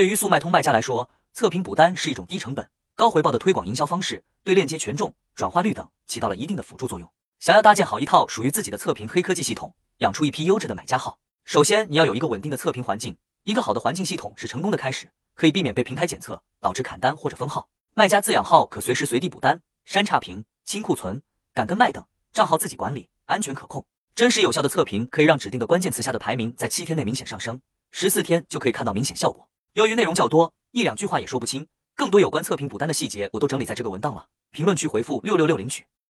对于速卖通卖家来说，测评补单是一种低成本、高回报的推广营销方式，对链接权重、转化率等起到了一定的辅助作用。想要搭建好一套属于自己的测评黑科技系统，养出一批优质的买家号，首先你要有一个稳定的测评环境。一个好的环境系统是成功的开始，可以避免被平台检测导致砍单或者封号。卖家自养号可随时随地补单、删差评、清库存、赶跟卖等，账号自己管理，安全可控。真实有效的测评可以让指定的关键词下的排名在七天内明显上升，十四天就可以看到明显效果。由于内容较多，一两句话也说不清，更多有关测评补单的细节我都整理在这个文档了，评论区回复六六六领取。